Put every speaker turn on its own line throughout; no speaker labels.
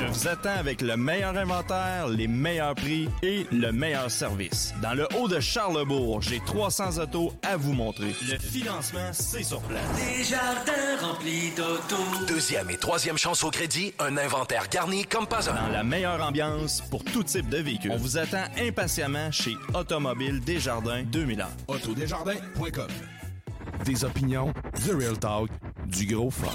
Je vous attends avec le meilleur inventaire, les meilleurs prix et le meilleur service. Dans le haut de Charlebourg, j'ai 300 autos à vous montrer. Le financement, c'est sur place.
Des jardins remplis d'autos.
Deuxième et troisième chance au crédit, un inventaire garni comme pas un.
Dans la meilleure ambiance pour tout type de véhicule. On vous attend impatiemment chez Automobile Desjardins 2000
Autodesjardins.com Des opinions, du real talk, du gros fun.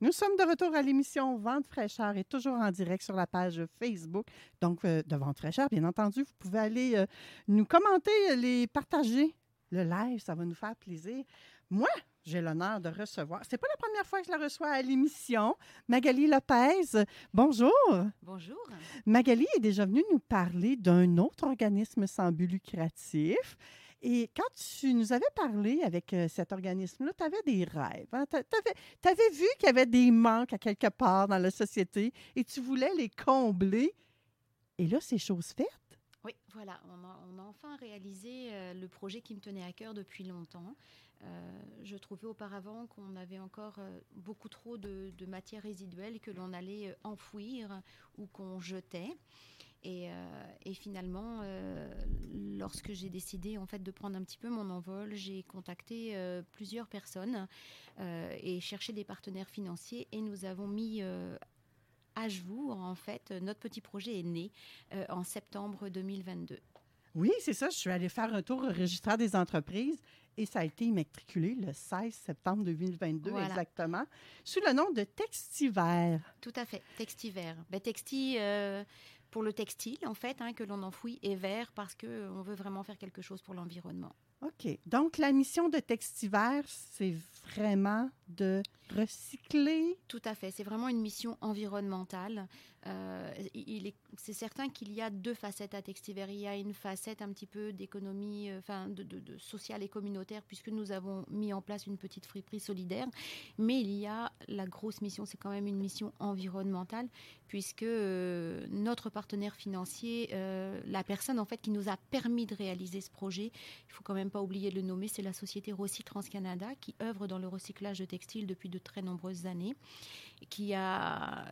Nous sommes de retour à l'émission Vente fraîcheur et toujours en direct sur la page Facebook. Donc, euh, de Vente fraîcheur, bien entendu, vous pouvez aller euh, nous commenter, euh, les partager. Le live, ça va nous faire plaisir. Moi, j'ai l'honneur de recevoir, c'est pas la première fois que je la reçois à l'émission, Magali Lopez. Bonjour.
Bonjour.
Magali est déjà venue nous parler d'un autre organisme sans but lucratif. Et quand tu nous avais parlé avec euh, cet organisme-là, tu avais des rêves. Hein. Tu avais, vu qu'il y avait des manques à quelque part dans la société et tu voulais les combler. Et là, c'est chose faite.
Oui, voilà. On a, enfin réalisé euh, le projet qui me tenait à cœur depuis longtemps. Euh, je trouvais auparavant qu'on avait encore beaucoup trop de, de matière résiduelle que l'on allait enfouir ou qu'on jetait. Euh, et, finalement, euh, lorsque j'ai décidé en fait de prendre un petit peu mon envol, j'ai contacté euh, plusieurs personnes et cherché des partenaires financiers. Et nous avons mis à jour, en fait, notre petit projet est né en septembre 2022.
Oui, c'est ça. Je suis allée faire un tour au registraire des entreprises et ça a été immatriculé le 16 septembre 2022 exactement, sous le nom de Textiver.
Tout à fait, Textiver. Ben, texti, pour le textile, en fait, hein, que l'on enfouit, et vert parce qu'on euh, veut vraiment faire quelque chose pour l'environnement.
OK. Donc, la mission de Textiver, c'est vraiment de recycler.
Tout à fait. C'est vraiment une mission environnementale. Euh, il est, c'est certain qu'il y a deux facettes à Textiver. Il y a une facette un petit peu d'économie, euh, enfin, de, sociale et communautaire, puisque nous avons mis en place une petite friperie solidaire. Mais il y a la grosse mission, c'est quand même une mission environnementale, puisque euh, notre partenaire financier, la personne en fait qui nous a permis de réaliser ce projet, il faut quand même pas oublier de le nommer, c'est la société Rossi Transcanada qui œuvre dans le recyclage de textiles textile depuis de très nombreuses années, qui a,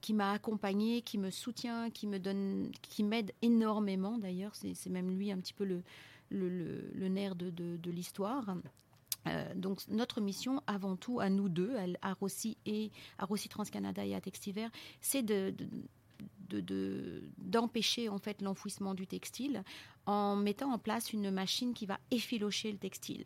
qui, m'a accompagnée, qui me soutient, qui me donne, qui m'aide énormément d'ailleurs. C'est même lui un petit peu le, le, nerf de, de, l'histoire. Euh, donc notre mission avant tout à nous deux, à Rossi et à Rossi Transcanada et à Textiver, c'est de, de d'empêcher en fait l'enfouissement du textile en mettant en place une machine qui va effilocher le textile.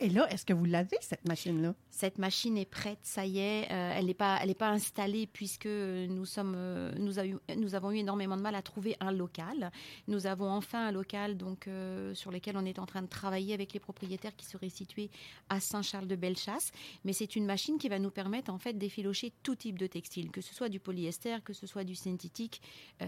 Et là, est-ce que vous l'avez, cette machine-là?
Cette machine est prête, ça y est. Euh, elle n'est pas, pas installée puisque nous, sommes, euh, nous, nous, avons eu énormément de mal à trouver un local. Nous avons enfin un local donc, euh, sur lequel on est en train de travailler avec les propriétaires qui seraient situés à Saint-Charles-de-Bellechasse. Mais c'est une machine qui va nous permettre en fait d'effilocher tout type de textile, que ce soit du polyester, que ce soit du synthétique,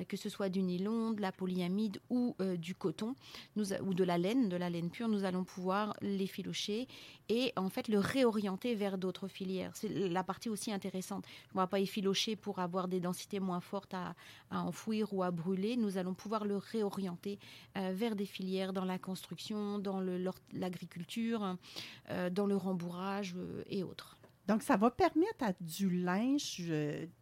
que ce soit du nylon, de la polyamide ou du coton ou de la laine, de la laine pure. Nous allons pouvoir l'effilocher et en fait le réorienter vers d'autres filières. C'est la partie aussi intéressante. On ne va pas effilocher pour avoir des densités moins fortes à, enfouir ou à brûler. Nous allons pouvoir le réorienter euh, vers des filières dans la construction, dans l'agriculture, euh, dans le rembourrage euh, et autres.
Donc, ça va permettre à du linge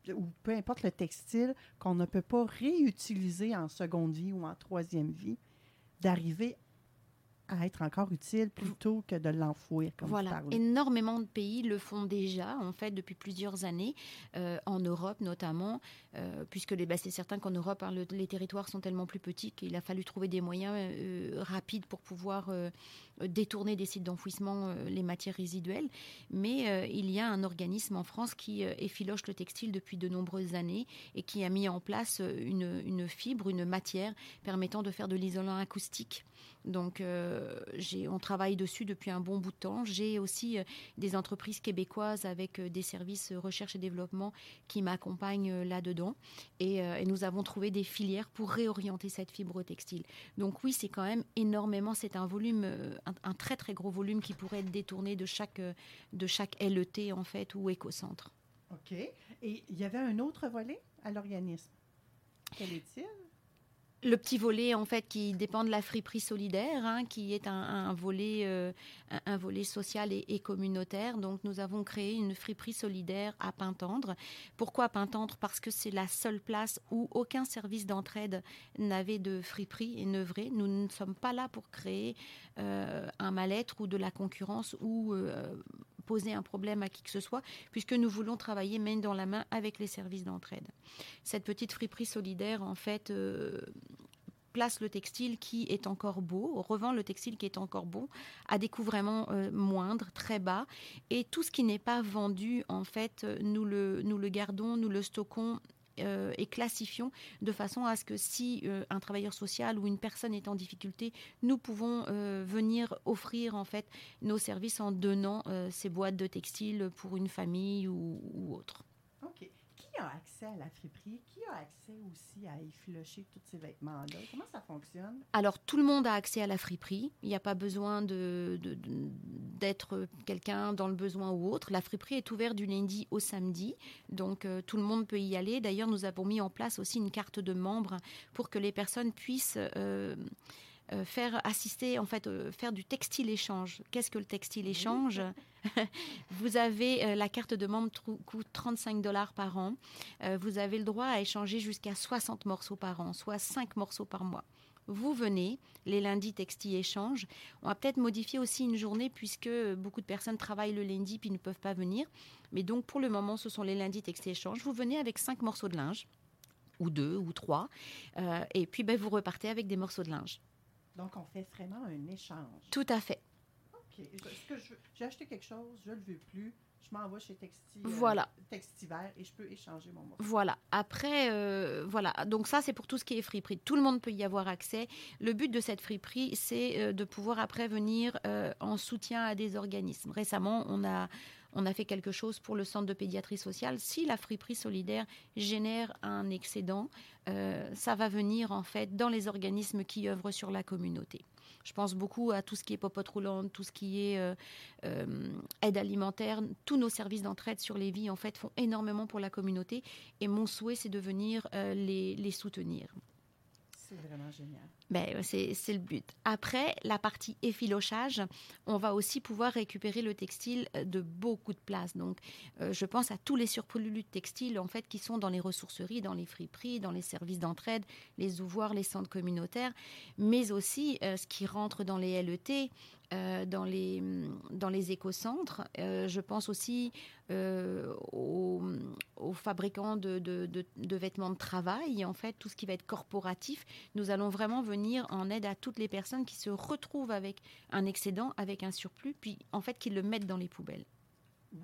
ou peu importe le textile qu'on ne peut pas réutiliser en seconde vie ou en troisième vie d'arriver à être encore utile plutôt que de l'enfouir, comme
voilà. Énormément de pays le font déjà, en fait, depuis plusieurs années, euh, en Europe notamment, euh, puisque bah, c'est certain qu'en Europe, hein, le- les territoires sont tellement plus petits qu'il a fallu trouver des moyens euh, rapides pour pouvoir détourner des sites d'enfouissement les matières résiduelles. Mais il y a un organisme en France qui effiloche le textile depuis de nombreuses années et qui a mis en place une, une fibre, une matière permettant de faire de l'isolant acoustique. Donc, euh, on travaille dessus depuis un bon bout de temps. J'ai aussi euh, des entreprises québécoises avec euh, des services recherche et développement qui m'accompagnent là-dedans. Et, nous avons trouvé des filières pour réorienter cette fibre textile. Donc oui, c'est quand même énormément, c'est un volume, un, un très très gros volume qui pourrait être détourné de chaque, de chaque LET en fait ou écocentre.
OK. Et il y avait un autre volet à l'organisme? Quel est-il?
Le petit volet, en fait, qui dépend de la friperie solidaire, hein, qui est un, euh, volet social et, communautaire. Donc, nous avons créé une friperie solidaire à Pintendre. Pourquoi Pintendre? Parce que c'est la seule place où aucun service d'entraide n'avait de friperie et neuvrée. Nous ne sommes pas là pour créer euh, un mal-être ou de la concurrence ou euh, poser un problème à qui que ce soit, puisque nous voulons travailler main dans la main avec les services d'entraide. Cette petite friperie solidaire, en fait, euh, place le textile qui est encore beau, revend le textile qui est encore beau à des coûts vraiment euh, moindres, très bas. Et tout ce qui n'est pas vendu, en fait, euh, nous le, nous le gardons, nous le stockons euh, et classifions de façon à ce que si euh, un travailleur social ou une personne est en difficulté, nous pouvons euh, venir offrir en fait nos services en donnant ces boîtes de textile pour une famille ou autre.
A accès à la friperie? Qui a accès aussi à effilocher tous ces vêtements-là? Comment ça fonctionne?
Alors, tout le monde a accès à la friperie. Il n'y a pas besoin d'être quelqu'un dans le besoin ou autre. La friperie est ouverte du lundi au samedi. Donc, euh, tout le monde peut y aller. D'ailleurs, nous avons mis en place aussi une carte de membre pour que les personnes puissent euh, euh, faire assister, en fait, euh, faire du textile échange. Qu'est-ce que le textile échange? Vous avez euh, la carte de membre coûte 35 dollars par an. Vous avez le droit à échanger jusqu'à 60 morceaux par an, soit 5 morceaux par mois. Vous venez, les lundis textile échange. On va peut-être modifier aussi une journée puisque beaucoup de personnes travaillent le lundi puis ne peuvent pas venir. Mais donc pour le moment, ce sont les lundis textile échange. Vous venez avec 5 morceaux de linge ou deux ou trois, et puis ben, vous repartez avec des morceaux de linge.
Donc, on fait vraiment un échange.
Tout à fait.
OK. J'ai acheté quelque chose, je ne le veux plus. Je m'en vais chez Texti,
Voilà.
Textiver et je peux échanger mon morceau.
Voilà. Après, euh, voilà. Donc ça, c'est pour tout ce qui est friperie. Tout le monde peut y avoir accès. Le but de cette friperie, c'est euh, de pouvoir après venir euh, en soutien à des organismes. Récemment, on a on a fait quelque chose pour le centre de pédiatrie sociale. Si la friperie solidaire génère un excédent, euh, ça va venir en fait dans les organismes qui œuvrent sur la communauté. Je pense beaucoup à tout ce qui est popote roulante, tout ce qui est euh, euh, aide alimentaire. Tous nos services d'entraide sur les vies, en fait, font énormément pour la communauté. Et mon souhait, c'est de venir euh, les, les soutenir.
C'est vraiment génial.
Ben, c'est le but. Après, la partie effilochage, on va aussi pouvoir récupérer le textile euh, de beaucoup de places. Donc, euh, je pense à tous les surplus de textile en fait qui sont dans les ressourceries, dans les friperies, dans les services d'entraide, les ouvroirs, les centres communautaires, mais aussi euh, ce qui rentre dans les LET, euh, dans les dans les écocentres. Euh, je pense aussi euh, aux, aux fabricants de, de- de- de vêtements de travail, en fait, tout ce qui va être corporatif. Nous allons vraiment venir en aide à toutes les personnes qui se retrouvent avec un excédent, avec un surplus, puis en fait qui le mettent dans les poubelles.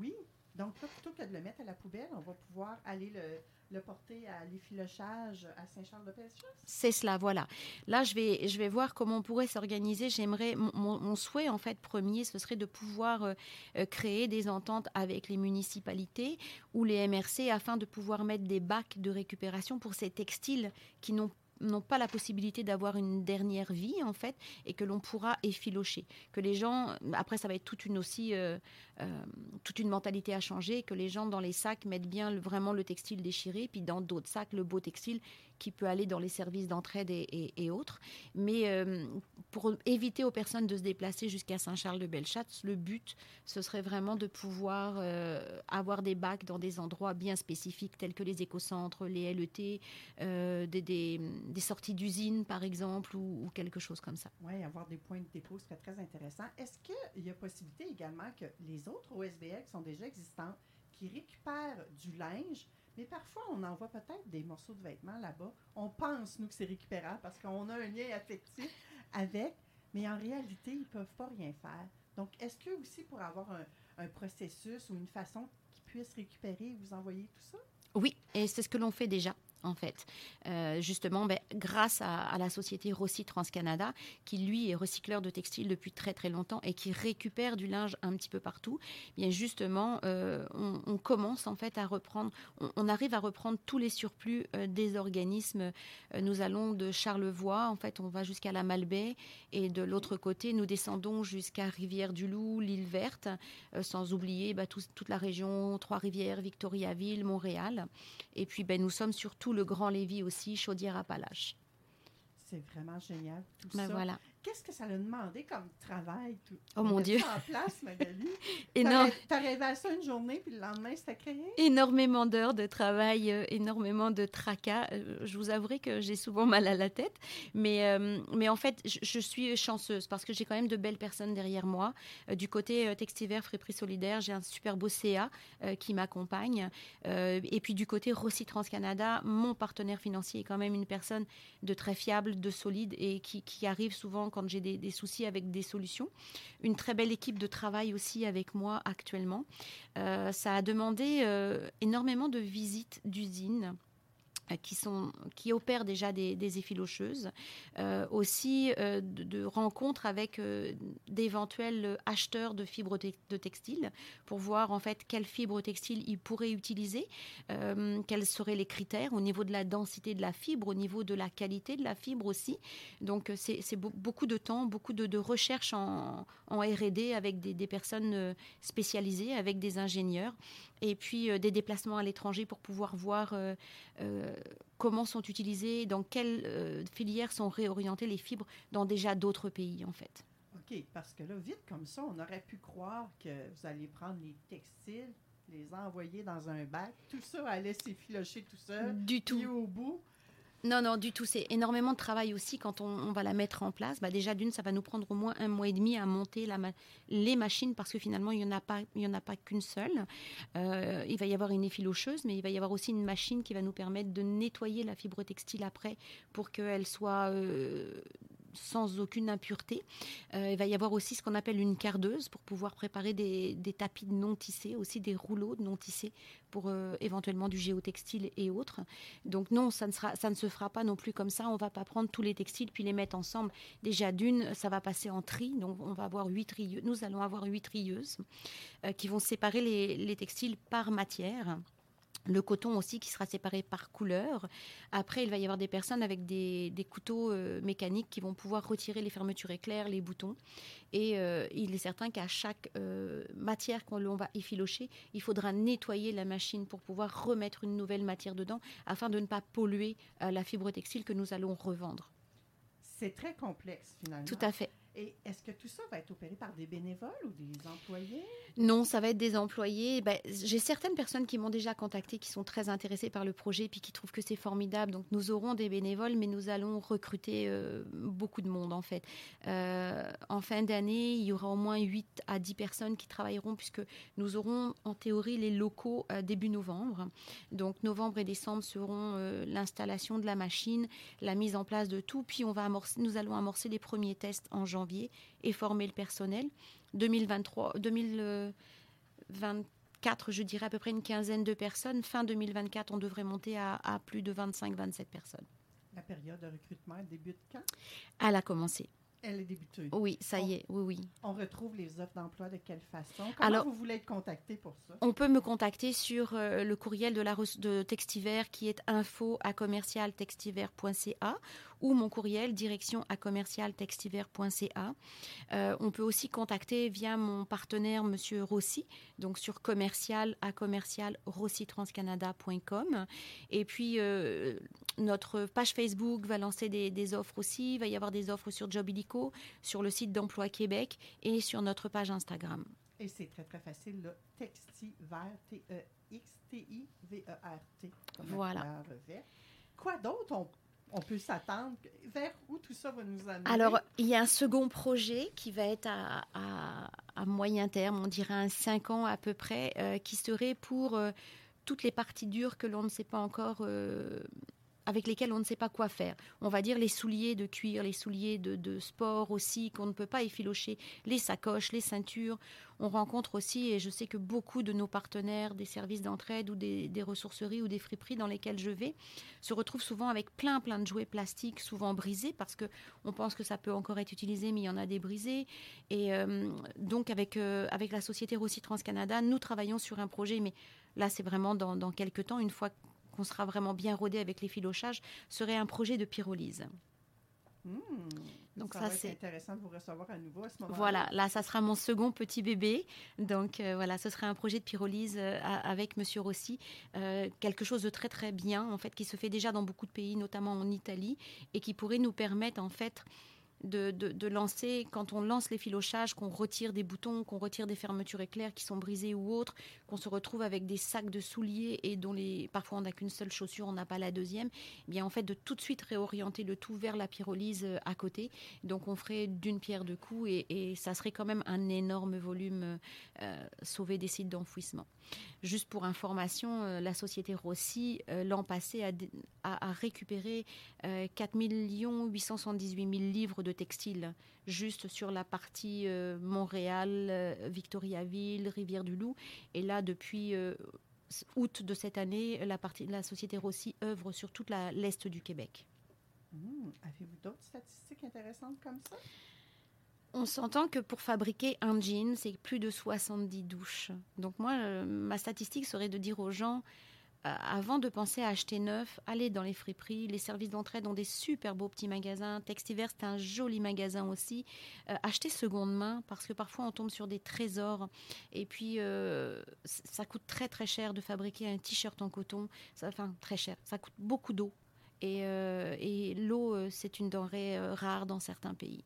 Oui. Donc, plutôt que de le mettre à la poubelle, on va pouvoir aller le, porter à l'effilochage à Saint-Charles-de-Pellechasse.
C'est cela, voilà. Là, je vais, je vais voir comment on pourrait s'organiser. J'aimerais, mon, souhait, en fait, premier, ce serait de pouvoir euh, euh, créer des ententes avec les municipalités ou les MRC afin de pouvoir mettre des bacs de récupération pour ces textiles qui n'ont n'ont pas la possibilité d'avoir une dernière vie en fait et que l'on pourra effilocher. Que les gens après ça va être toute une aussi euh, euh, toute une mentalité à changer que les gens dans les sacs mettent bien vraiment le textile déchiré puis dans d'autres sacs le beau textile qui peut aller dans les services d'entraide et, autres. Mais euh, pour éviter aux personnes de se déplacer jusqu'à Saint-Charles-de-Belchat, le but, ce serait vraiment de pouvoir euh, avoir des bacs dans des endroits bien spécifiques, tels que les écocentres, les LET, euh, des, sorties d'usines, par exemple, ou, quelque chose comme ça.
Oui, avoir des points de dépôt serait très intéressant. Est-ce qu'il y a possibilité également que les autres OSBL sont déjà existantes, qui récupèrent du linge, mais parfois on envoie peut-être des morceaux de vêtements là-bas. On pense, nous, que c'est récupérable parce qu'on a un lien affectif avec, mais en réalité, ils ne peuvent pas rien faire. Donc, est-ce que aussi pour avoir un, processus ou une façon qu'ils puissent récupérer, vous envoyer tout ça?
Oui, et c'est ce que l'on fait déjà. En fait, Euh, justement, ben, grâce à, la société Rossi TransCanada, qui lui est recycleur de textiles depuis très très longtemps et qui récupère du linge un petit peu partout, bien justement, euh, on, commence en fait à reprendre, on, arrive à reprendre tous les surplus euh, des organismes. Nous allons de Charlevoix, en fait, on va jusqu'à la Malbaie et de l'autre côté, nous descendons jusqu'à Rivière-du-Loup, l'île Verte, sans oublier bah, tout- toute la région Trois-Rivières, Victoriaville, Montréal. Et puis, ben, nous sommes sur tout le Grand Lévis aussi, Chaudière-Appalaches.
C'est vraiment génial, tout
Ben
ça.
voilà.
Qu'est-ce que ça a demandé comme travail? Tout?
Oh mon Dieu.
en place, Magali.
Énorme.
T'arri- T'arrivais à ça une journée, puis le lendemain, c'était créé?
énormément d'heures de travail, euh, énormément de tracas. Euh, je vous avouerai que j'ai souvent mal à la tête, mais, euh, mais en fait, je, je suis chanceuse parce que j'ai quand même de belles personnes derrière moi. Du côté Textiver Fréprix Solidaire, j'ai un super beau CA qui m'accompagne. Et puis du côté Rossi TransCanada, mon partenaire financier est quand même une personne de très fiable, de solide et qui, qui arrive souvent quand j'ai des, soucis avec des solutions. Une très belle équipe de travail aussi avec moi actuellement. Euh, ça a demandé euh, énormément de visites d'usines qui, sont, qui opèrent déjà des, effilocheuses, Euh, aussi euh, de, rencontres avec euh, d'éventuels acheteurs de fibres de textile pour voir en fait quelles fibres textiles ils pourraient utiliser, euh, quels seraient les critères au niveau de la densité de la fibre, au niveau de la qualité de la fibre aussi. Donc euh, c'est c'est beau- beaucoup de temps, beaucoup de, recherche en, R&D avec des, personnes euh, spécialisées, avec des ingénieurs, et puis euh, des déplacements à l'étranger pour pouvoir voir euh, euh, comment sont utilisées, dans quelles filières sont réorientées les fibres dans déjà d'autres pays en fait.
OK, parce que là, vite comme ça, on aurait pu croire que vous allez prendre les textiles, les envoyer dans un bac, tout ça allait s'effilocher tout seul.
Du tout.
Puis au bout,
Non, non, du tout. C'est énormément de travail aussi quand on, va la mettre en place. Bah, déjà, d'une, ça va nous prendre au moins un mois et demi à monter les machines parce que finalement, il n'y en a pas, pas qu'une seule. Euh, il va y avoir une effilocheuse, mais il va y avoir aussi une machine qui va nous permettre de nettoyer la fibre textile après pour qu'elle soit euh, sans aucune impureté. Euh, il va y avoir aussi ce qu'on appelle une cardeuse pour pouvoir préparer des, tapis de non tissés, aussi des rouleaux de non tissés pour euh, éventuellement du géotextile et autres. Donc non, ça ne, ne se fera pas non plus comme ça. On va pas prendre tous les textiles puis les mettre ensemble. Déjà d'une, ça va passer en tri. Donc on va avoir huit trieuses. Nous allons avoir huit trieuses euh, qui vont séparer les textiles par matière. Le coton aussi qui sera séparé par couleur. Après, il va y avoir des personnes avec des, des couteaux euh, mécaniques qui vont pouvoir retirer les fermetures éclairs, les boutons. Et euh, il est certain qu'à chaque euh, matière qu'on l'on va effilocher, il faudra nettoyer la machine pour pouvoir remettre une nouvelle matière dedans afin de ne pas polluer la fibre textile que nous allons revendre.
c'est très complexe finalement.
Tout à fait.
Et est-ce que tout ça va être opéré par des bénévoles ou des employés?
Non, ça va être des employés. Ben, J'ai certaines personnes qui m'ont déjà contacté, qui sont très intéressées par le projet, puis qui trouvent que c'est formidable. Donc nous aurons des bénévoles, mais nous allons recruter euh, beaucoup de monde en fait. Euh, en fin d'année, il y aura au moins 8 à 10 personnes qui travailleront, puisque nous aurons en théorie les locaux euh, début novembre. Donc novembre et décembre seront l'installation de la machine, la mise en place de tout, puis on va amorcer, nous allons amorcer les premiers tests en janvier et former le personnel. 2023, 2024, je dirais à peu près une quinzaine de personnes. Fin 2024, on devrait monter à, à plus de 25-27 personnes.
La période de recrutement elle débute quand?
Elle a commencé.
Elle est débutée.
Oui, ça y est, oui, oui.
On retrouve les offres d'emploi de quelle façon? Comment
Alors-
vous voulez être contacté pour ça?
On peut me contacter sur euh, le courriel de, la, de Textiver qui est info à commercial textiver.ca ou mon courriel direction à commercial-textiver.ca. Euh, on peut aussi contacter via mon partenaire Monsieur Rossi, donc sur commercial à commercial rossitranscanada.com. Et puis euh, notre page Facebook va lancer des, des offres aussi. Il va y avoir des offres sur Job Illico, sur le site d'Emploi Québec et sur notre page Instagram.
Et c'est très, très facile, là. Textiver, T-E-X-T-I-V-E-R-T. comme la
Voilà.
Quoi d'autre on, on peut s'attendre? Vers où tout ça va nous amener?
Alors, il y a un second projet qui va être à, à- à moyen terme, on dirait un 5 ans à peu près, euh, qui serait pour euh, toutes les parties dures que l'on ne sait pas encore, euh, avec lesquelles on ne sait pas quoi faire. On va dire les souliers de cuir, les souliers de, de sport aussi, qu'on ne peut pas effilocher, les sacoches, les ceintures. On rencontre aussi, et je sais que beaucoup de nos partenaires des services d'entraide ou des, des ressourceries ou des friperies dans lesquelles je vais se retrouvent souvent avec plein plein de jouets plastiques, souvent brisés, parce que on pense que ça peut encore être utilisé, mais il y en a des brisés. Et euh, donc avec euh, avec la société Rossi Transcanada, nous travaillons sur un projet, mais là c'est vraiment dans, dans quelques temps, une fois qu'on sera vraiment bien rodé avec les filochages, serait un projet de pyrolyse.
Hmm,
Donc
ça,
c'est-
intéressant de vous recevoir à nouveau à ce moment-là.
Voilà, là, ça sera mon second petit bébé. Donc euh, voilà, ce sera un projet de pyrolyse euh, avec Monsieur Rossi. Euh, quelque chose de très très bien, en fait, qui se fait déjà dans beaucoup de pays, notamment en Italie, et qui pourrait nous permettre, en fait, de, de- de lancer, quand on lance les filochages, qu'on retire des boutons, qu'on retire des fermetures éclairs qui sont brisées ou autres, qu'on se retrouve avec des sacs de souliers et dont les, parfois on n'a qu'une seule chaussure, on n'a pas la deuxième, eh bien en fait de tout de suite réorienter le tout vers la pyrolyse euh, à côté. Donc on ferait d'une pierre deux coups et, ça serait quand même un énorme volume euh, sauvé des sites d'enfouissement. Juste pour information, euh, la société Rossi, l'an passé, a, a- récupéré euh, 4 878 000 livres de textiles juste sur la partie Montréal, Victoriaville, Rivière-du-Loup. Et là, depuis euh, août de cette année, la, partie, la société Rossi œuvre sur toute l'est du Québec.
Hmm, Avez-vous d'autres statistiques intéressantes comme ça?
On s'entend que pour fabriquer un jean, c'est plus de 70 douches. Donc moi, euh, ma statistique serait de dire aux gens, avant de penser à acheter neuf, allez dans les friperies. Les services d'entraide ont des super beaux petits magasins. Textiver, c'est un joli magasin aussi. Euh, achetez seconde main parce que parfois on tombe sur des trésors. Et puis, euh, ça coûte très très cher de fabriquer un t-shirt en coton. Ça, enfin, très cher. Ça coûte beaucoup d'eau. Et, euh, et l'eau, euh, c'est une denrée euh, rare dans certains pays.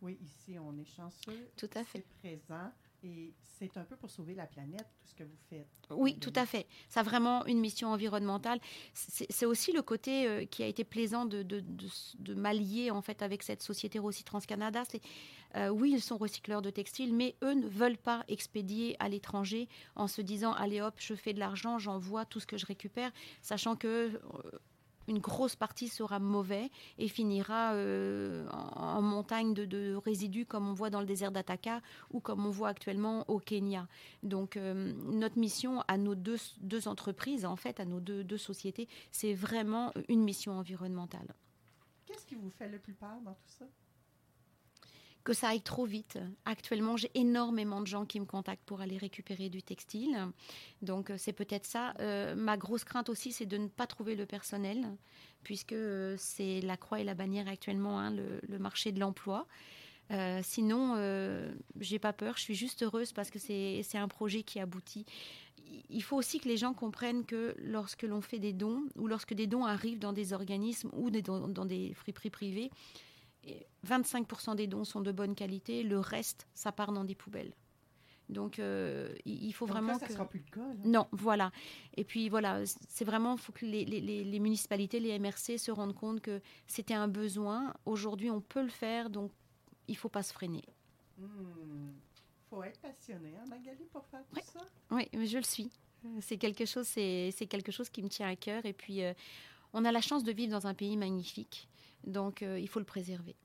Oui, ici, on est chanceux.
Tout à fait.
C'est présent et c'est un peu pour sauver la planète, tout ce que vous faites.
Oui, tout à fait. Ça a vraiment une mission environnementale. C'est aussi le côté euh, qui a été plaisant de, de, de, de m'allier en fait avec cette société Rossi Transcanada. Euh, oui, ils sont recycleurs de textiles, mais eux ne veulent pas expédier à l'étranger en se disant allez hop, je fais de l'argent, j'envoie tout ce que je récupère, sachant que euh, une grosse partie sera mauvais et finira euh, en, montagne de, résidus comme on voit dans le désert d'Ataka ou comme on voit actuellement au Kenya. Donc euh, notre mission à nos deux, deux entreprises, en fait, à nos deux, deux sociétés, c'est vraiment une mission environnementale.
Qu'est-ce qui vous fait le plus peur dans tout ça?
Que ça aille trop vite. Actuellement, j'ai énormément de gens qui me contactent pour aller récupérer du textile. Donc, euh, c'est peut-être ça. Euh, ma grosse crainte aussi, c'est de ne pas trouver le personnel, puisque euh, c'est la croix et la bannière actuellement, hein, le, marché de l'emploi. Sinon, euh, j'ai pas peur. Je suis juste heureuse parce que c'est un projet qui aboutit. Il faut aussi que les gens comprennent que lorsque l'on fait des dons ou lorsque des dons arrivent dans des organismes ou dans, dans des friperies privées, et 25% des dons sont de bonne qualité, le reste, ça part dans des poubelles. Donc, euh, il faut
Donc
vraiment
là, ça
que...
sera plus le cas. là.
Non, voilà. Et puis voilà, c'est vraiment, il faut que les, les- les- les municipalités, les MRC se rendent compte que c'était un besoin. Aujourd'hui, on peut le faire, donc il faut pas se freiner.
Il faut être passionné, hein, Magali, pour faire tout ça.
Oui, mais je le suis. C'est quelque chose, c'est quelque chose qui me tient à cœur. Et puis, euh, on a la chance de vivre dans un pays magnifique, donc euh, il faut le préserver.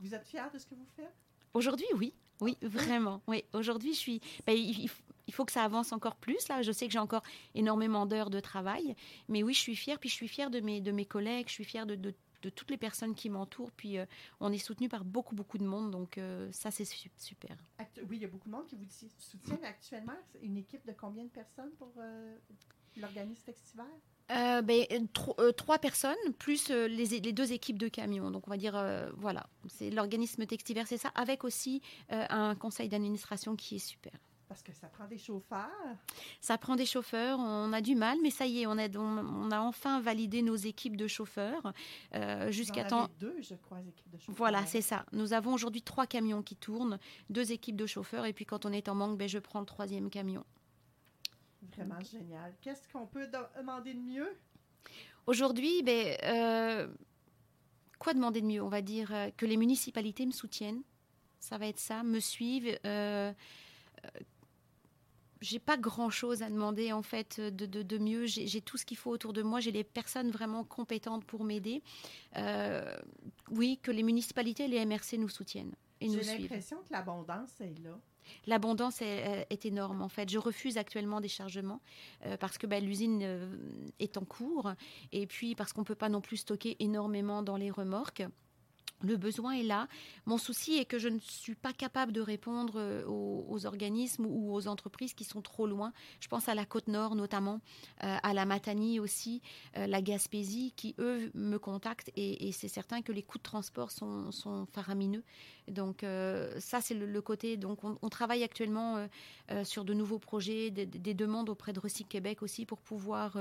Vous êtes fière de ce que vous faites?
Aujourd'hui, oui. Oui, vraiment. Oui, aujourd'hui, je suis. ben, il, faut que ça avance encore plus. Là, je sais que j'ai encore énormément d'heures de travail, mais oui, je suis fière. Puis je suis fière de mes de mes collègues. Je suis fière de, de de toutes les personnes qui m'entourent. Puis euh, on est soutenu par beaucoup, beaucoup de monde. Donc euh, ça, c'est su- super.
Actu- oui, il y a beaucoup de monde qui vous soutiennent actuellement. Une équipe de combien de personnes pour euh, l'organisme Textiver?
Euh, ben, euh, tro- euh, trois personnes, plus euh, les, les deux équipes de camions. Donc on va dire, voilà, c'est l'organisme Textiver, c'est ça, avec aussi un conseil d'administration qui est super.
Parce que ça prend des chauffeurs.
Ça prend des chauffeurs, on a du mal, mais ça y est, on a, on, on a enfin validé nos équipes de chauffeurs euh, jusqu'à temps.
deux, je crois, équipes de chauffeurs.
Voilà, c'est ça. Nous avons aujourd'hui trois camions qui tournent, deux équipes de chauffeurs, et puis quand on est en manque, ben, je prends le troisième camion.
Vraiment génial. Qu'est-ce qu'on peut de- demander de mieux?
Aujourd'hui, ben, euh, quoi demander de mieux? On va dire euh, que les municipalités me soutiennent. Ça va être ça, me suivent. Euh, j'ai pas grand chose à demander en fait de, de- de mieux. J'ai j'ai tout ce qu'il faut autour de moi. J'ai les personnes vraiment compétentes pour m'aider. Euh, oui, que les municipalités et les MRC nous soutiennent et nous
J'ai
suivent.
l'impression que l'abondance est là.
L'abondance est, euh, est énorme en fait. Je refuse actuellement des chargements euh, parce que bah, l'usine euh, est en cours et puis parce qu'on ne peut pas non plus stocker énormément dans les remorques. Le besoin est là. Mon souci est que je ne suis pas capable de répondre euh, aux, organismes ou aux entreprises qui sont trop loin. Je pense à la côte nord notamment, euh, à la Matanie aussi, euh, la Gaspésie, qui eux me contactent et, c'est certain que les coûts de transport sont, faramineux. Donc ça c'est le, côté. Donc on, travaille actuellement sur de nouveaux projets, des, des demandes auprès de Recyc Québec aussi pour pouvoir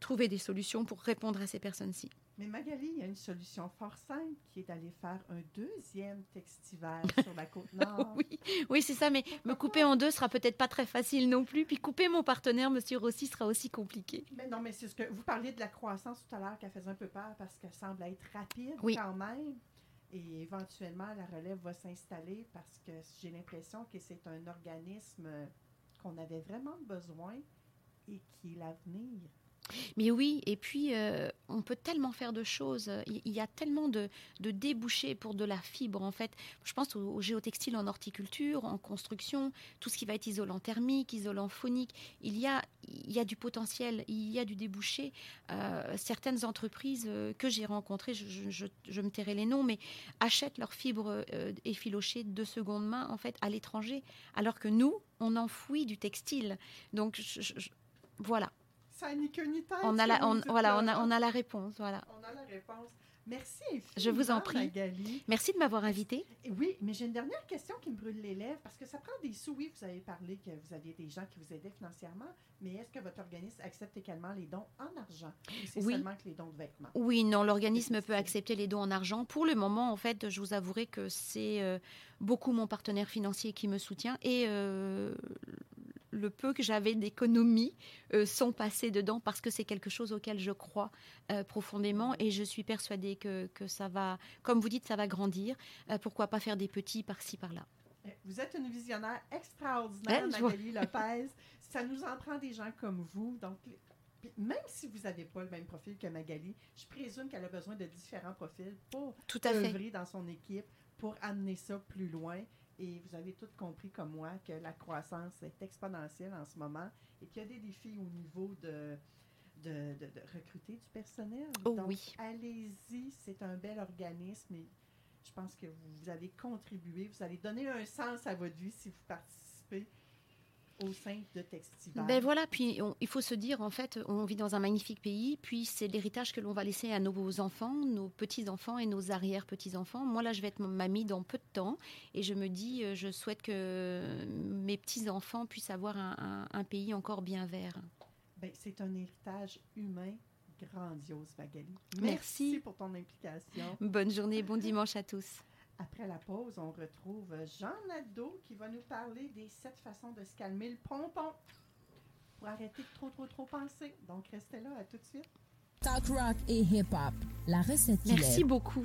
trouver des solutions pour répondre à ces personnes-ci.
Mais Magali, il y a une solution fort simple qui est d'aller faire un deuxième textiver sur la côte nord.
Oui, oui c'est ça, mais me couper en deux sera peut-être pas très facile non plus. Puis couper mon partenaire, Monsieur Rossi, sera aussi compliqué.
Mais non, mais c'est ce que vous parliez de la croissance tout à l'heure qui faisait un peu peur parce qu'elle semble être rapide
Oui.
quand même. Et éventuellement, la relève va s'installer parce que j'ai l'impression que c'est un organisme qu'on avait vraiment besoin et qui est l'avenir.
Mais oui, et puis euh, on peut tellement faire de choses. Il y a tellement de, débouchés pour de la fibre en fait. Je pense au, géotextile en horticulture, en construction, tout ce qui va être isolant thermique, isolant phonique. Il y a, du potentiel, il y a du débouché. Euh, certaines entreprises euh, que j'ai rencontrées, je, me tairai les noms, mais achètent leurs fibres euh, effilochées de seconde main en fait à l'étranger, alors que nous, on enfouit du textile. Donc voilà.
Ça ni queue ni tête.
On a la, on, voilà,
là.
on a, on a la réponse. Voilà.
On a la réponse. Merci
Je vous en prie.
Magali.
Merci de m'avoir invité.
Oui, mais j'ai une dernière question qui me brûle les lèvres parce que ça prend des sous. Oui, vous avez parlé que vous aviez des gens qui vous aidaient financièrement, mais est-ce que votre organisme accepte également les dons en argent? Ou c'est
Oui.
seulement que les dons de vêtements?
Oui, non, l'organisme peut accepter les dons en argent. Pour le moment, en fait, je vous avouerai que c'est euh, beaucoup mon partenaire financier qui me soutient et euh, le peu que j'avais d'économies euh, sont passés dedans parce que c'est quelque chose auquel je crois euh, profondément et je suis persuadée que, que ça va, comme vous dites, ça va grandir. Euh, pourquoi pas faire des petits par-ci, par-là
Eh, Vous êtes une visionnaire extraordinaire,
Eh, je vois.
Magali Lopez. Ça nous en prend des gens comme vous. Donc, même si vous n'avez pas le même profil que Magali, je présume qu'elle a besoin de différents profils pour
Tout à fait.
œuvrer dans son équipe, pour amener ça plus loin. Et vous avez toutes compris comme moi que la croissance est exponentielle en ce moment et qu'il y a des défis au niveau de, de, de- de recruter du personnel.
Oh
Donc,
oui.
allez-y, c'est un bel organisme et je pense que vous, vous avez contribué, vous allez donner un sens à votre vie si vous participez au sein de Textival.
Ben voilà, puis on- il faut se dire, en fait, on vit dans un magnifique pays, puis c'est l'héritage que l'on va laisser à nos enfants, nos petits-enfants et nos arrière-petits-enfants. Moi, là, je vais être mamie dans peu de temps, et je me dis, euh, je souhaite que mes petits-enfants puissent avoir un, un- un pays encore bien vert.
Ben, c'est un héritage humain grandiose, Magali.
Merci.
pour ton implication.
Bonne journée, bon dimanche à tous.
Après la pause, on retrouve Jean Nadeau qui va nous parler des sept façons de se calmer le pompon pour arrêter de trop, trop, trop penser. Donc, restez là, à tout de suite.
Talk rock et hip-hop. La recette
Merci beaucoup.